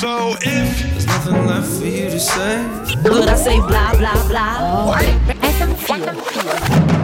So if there's nothing left for you to say, But I say blah blah blah. FM4.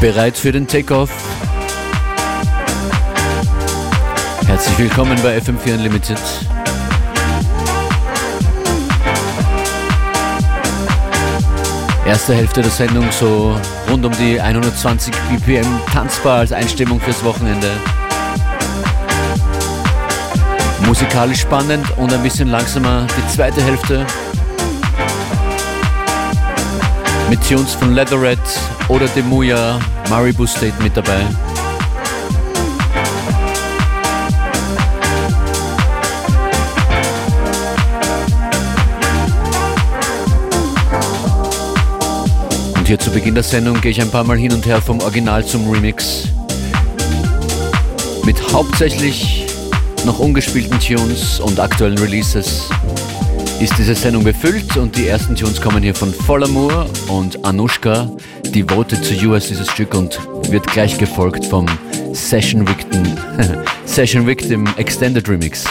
Bereit für den Takeoff? Herzlich willkommen bei FM4 Unlimited. Erste Hälfte der Sendung so rund um die 120 BPM tanzbar als Einstimmung fürs Wochenende. Musikalisch spannend und ein bisschen langsamer die zweite Hälfte. Mit Tunes von Leatherette oder Demuya, Maribu State mit dabei. Und hier zu Beginn der Sendung gehe ich ein paar Mal hin und her vom Original zum Remix. Mit hauptsächlich noch ungespielten Tunes und aktuellen Releases ist diese Sendung befüllt und die ersten Tunes kommen hier von Vollamour und Anushka. Devoted to You ist dieses Stück und wird gleich gefolgt vom Session Victim, Session Victim Extended Remix.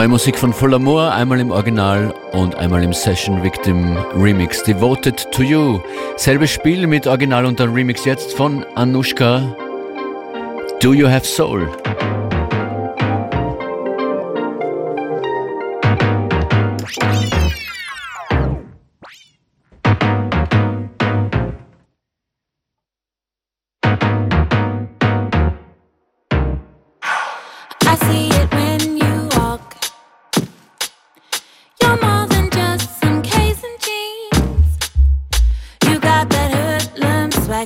Neue Musik von Full Amour, einmal im Original und einmal im Session Victim Remix. Devoted to You. Selbes Spiel mit Original und dann Remix jetzt von Anushka. Do You Have Soul?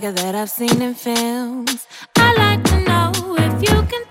That I've seen in films. I like to know if you can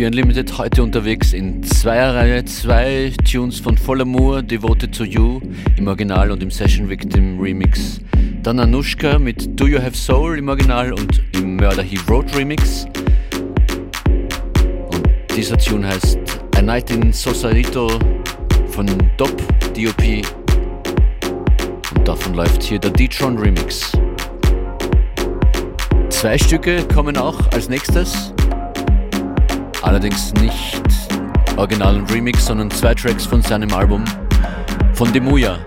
FM4 Unlimited heute unterwegs in Zweierreihe. Zwei Tunes von Vollamour, Devoted to You im Original und im Session Victim Remix. Dann Anushka mit Do You Have Soul im Original und im Murder He Wrote Remix. Und dieser Tune heißt A Night in Sosarito von Dop DOP. Und davon läuft hier der D-Tron Remix. Zwei Stücke kommen auch als nächstes. Allerdings nicht Original und Remix, sondern zwei Tracks von seinem Album von Demuya.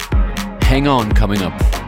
Hang On coming up.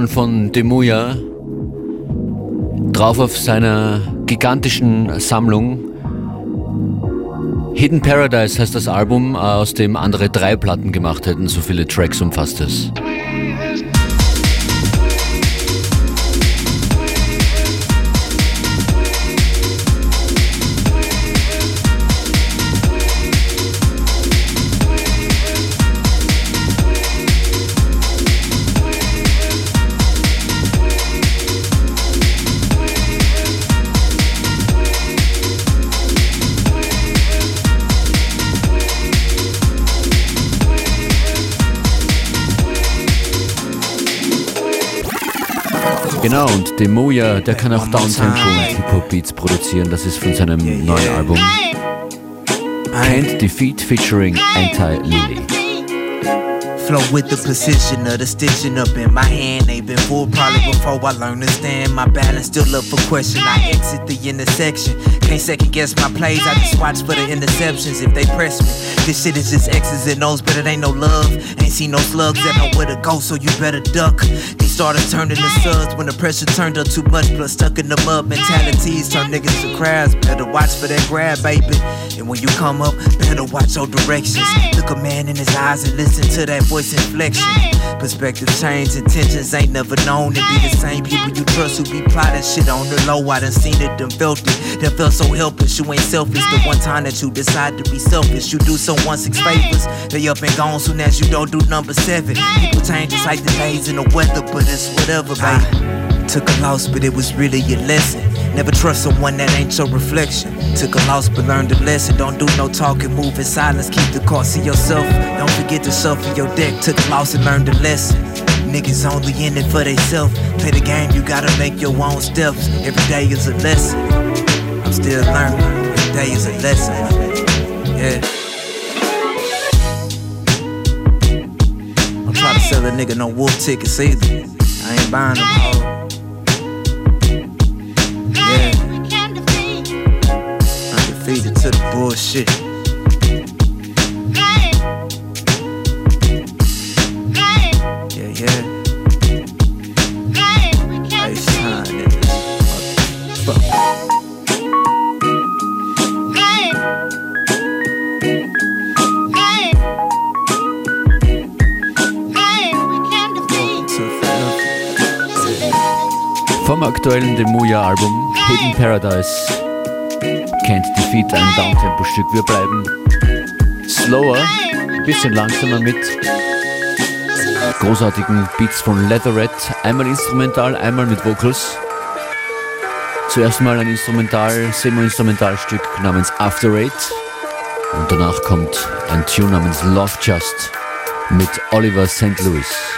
Hang On von Demuya drauf auf seiner gigantischen Sammlung. Hidden Paradise heißt das Album, aus dem andere drei Platten gemacht hätten, so viele Tracks umfasst es. Und Demoya, der kann auch Downtempo und Hip-Hop-Beats produzieren. Das ist von seinem neuen Album Can't Defeat featuring Anti-Lily. Flow with the precision of the stitching up in my hand. They've been full probably before I learn to stand. My balance still up for question. I exit the intersection. Can't second guess my plays. I just watch for the interceptions if they press me. This shit is just X's and O's, but it ain't no love. Ain't seen no slugs that know where to go, so you better duck. These started turning to suds when the pressure turned up too much, plus stuck in the mud mentalities turn niggas to crabs. Better watch for that grab, baby. And when you come up, better watch your directions. Look a man in his eyes and listen to that voice inflection. Perspective change, intentions ain't never known to be the same people you trust who be plotting shit on the low. I done seen it, done felt it, done felt so helpless. You ain't selfish. The one time that you decide to be selfish, you do someone six favors. They up and gone soon as you don't do number seven. People change just like the days and the weather, but it's whatever, baby. Took a loss, but it was really a lesson. Never trust someone that ain't your reflection. Took a loss, but learned a lesson. Don't do no talking, move in silence. Keep the car, see yourself. Don't forget to shuffle your deck. Took a loss and learned a lesson. Niggas only in it for theyself. Play the game, you gotta make your own steps. Every day is a lesson. I'm still learning. Every day is a lesson. Yeah. Don't try to sell a nigga no wolf tickets either. I ain't buying them hoes. Undefeated to the bullshit. Vom aktuellen Demuya-Album Hidden Paradise Can't Defeat ein Downtempo-Stück. Wir bleiben slower, bisschen langsamer mit großartigen Beats von Leatherette. Einmal instrumental, einmal mit Vocals. Zuerst mal ein Instrumental, Semi-Instrumentalstück namens After Eight. Und danach kommt ein Tune namens Love Just mit Oliver St. Louis.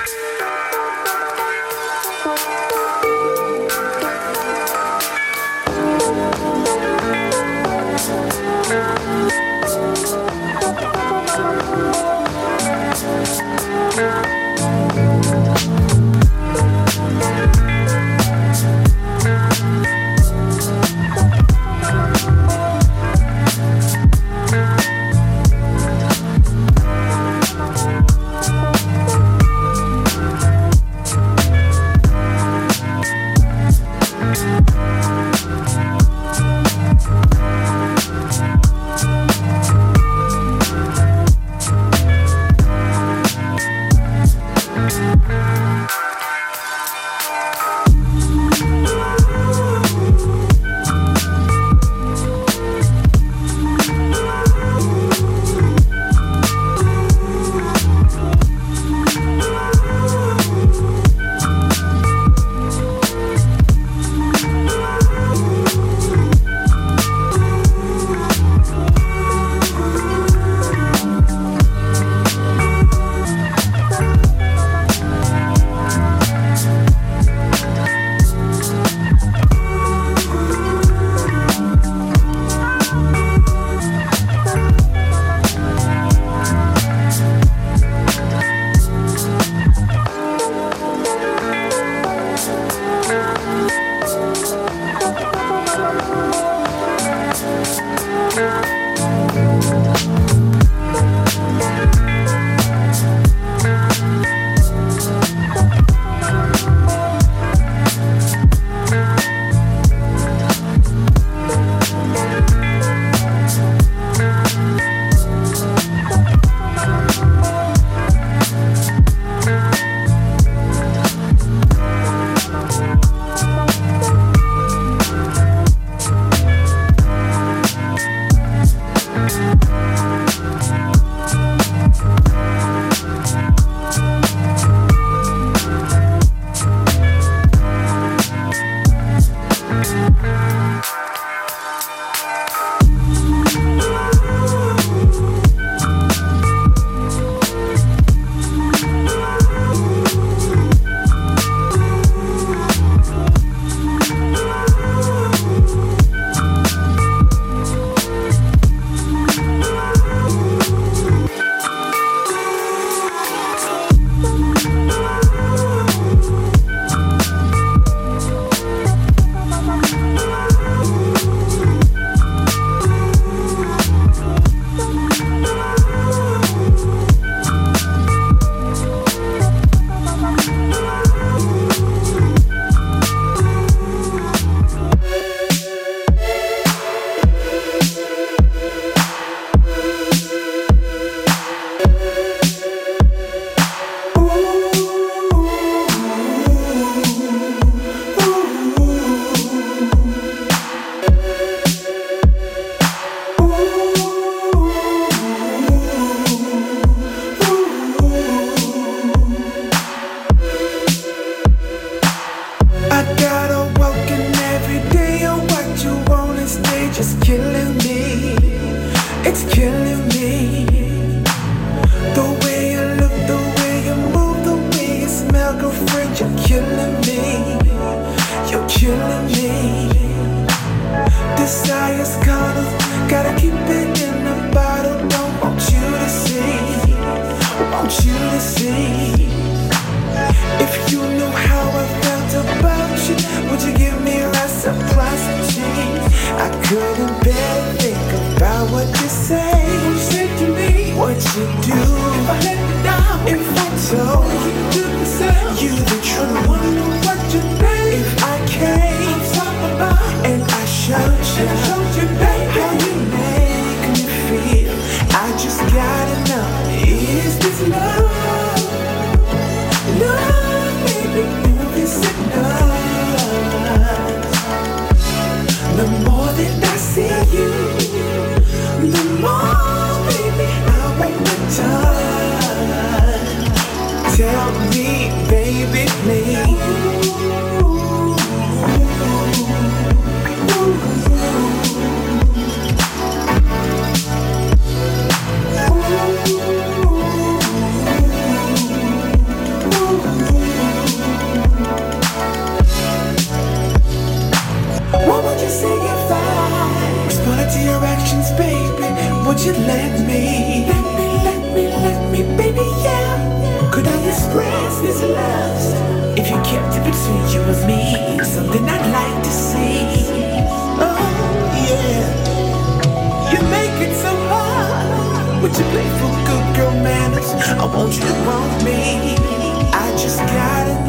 Gotta keep it in the bottle. Don't want you to see, want you to see. If you knew how I felt about you, would you give me reciprocity? I couldn't bear to think about what you say. What you say to me? What you do? If I let you down, if I told you to same, you the one. What you think? If I came, and I showed you, Tell me, baby, What you let me? Let me, let me, let me, baby, yeah. Could I express this love? If you kept it between you and me, something I'd like to see. Oh, yeah. You make it so hard. Would you play for good girl manners? I want you to want me. I just gotta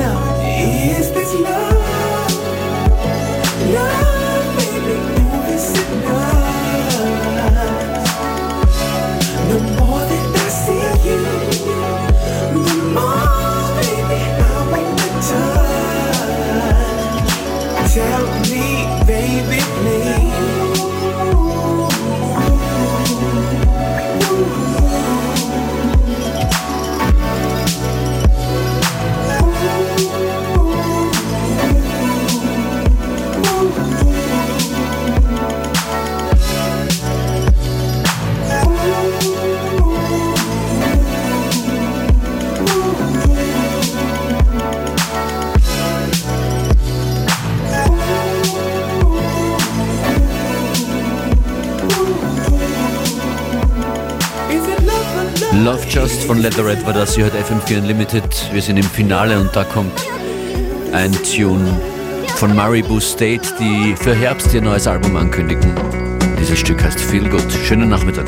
von Leatherette war das. Ihr hört FM4 Unlimited. Wir sind im Finale und da kommt ein Tune von Maribu State, die für Herbst ihr neues Album ankündigen. Dieses Stück heißt Feel Good. Schönen Nachmittag.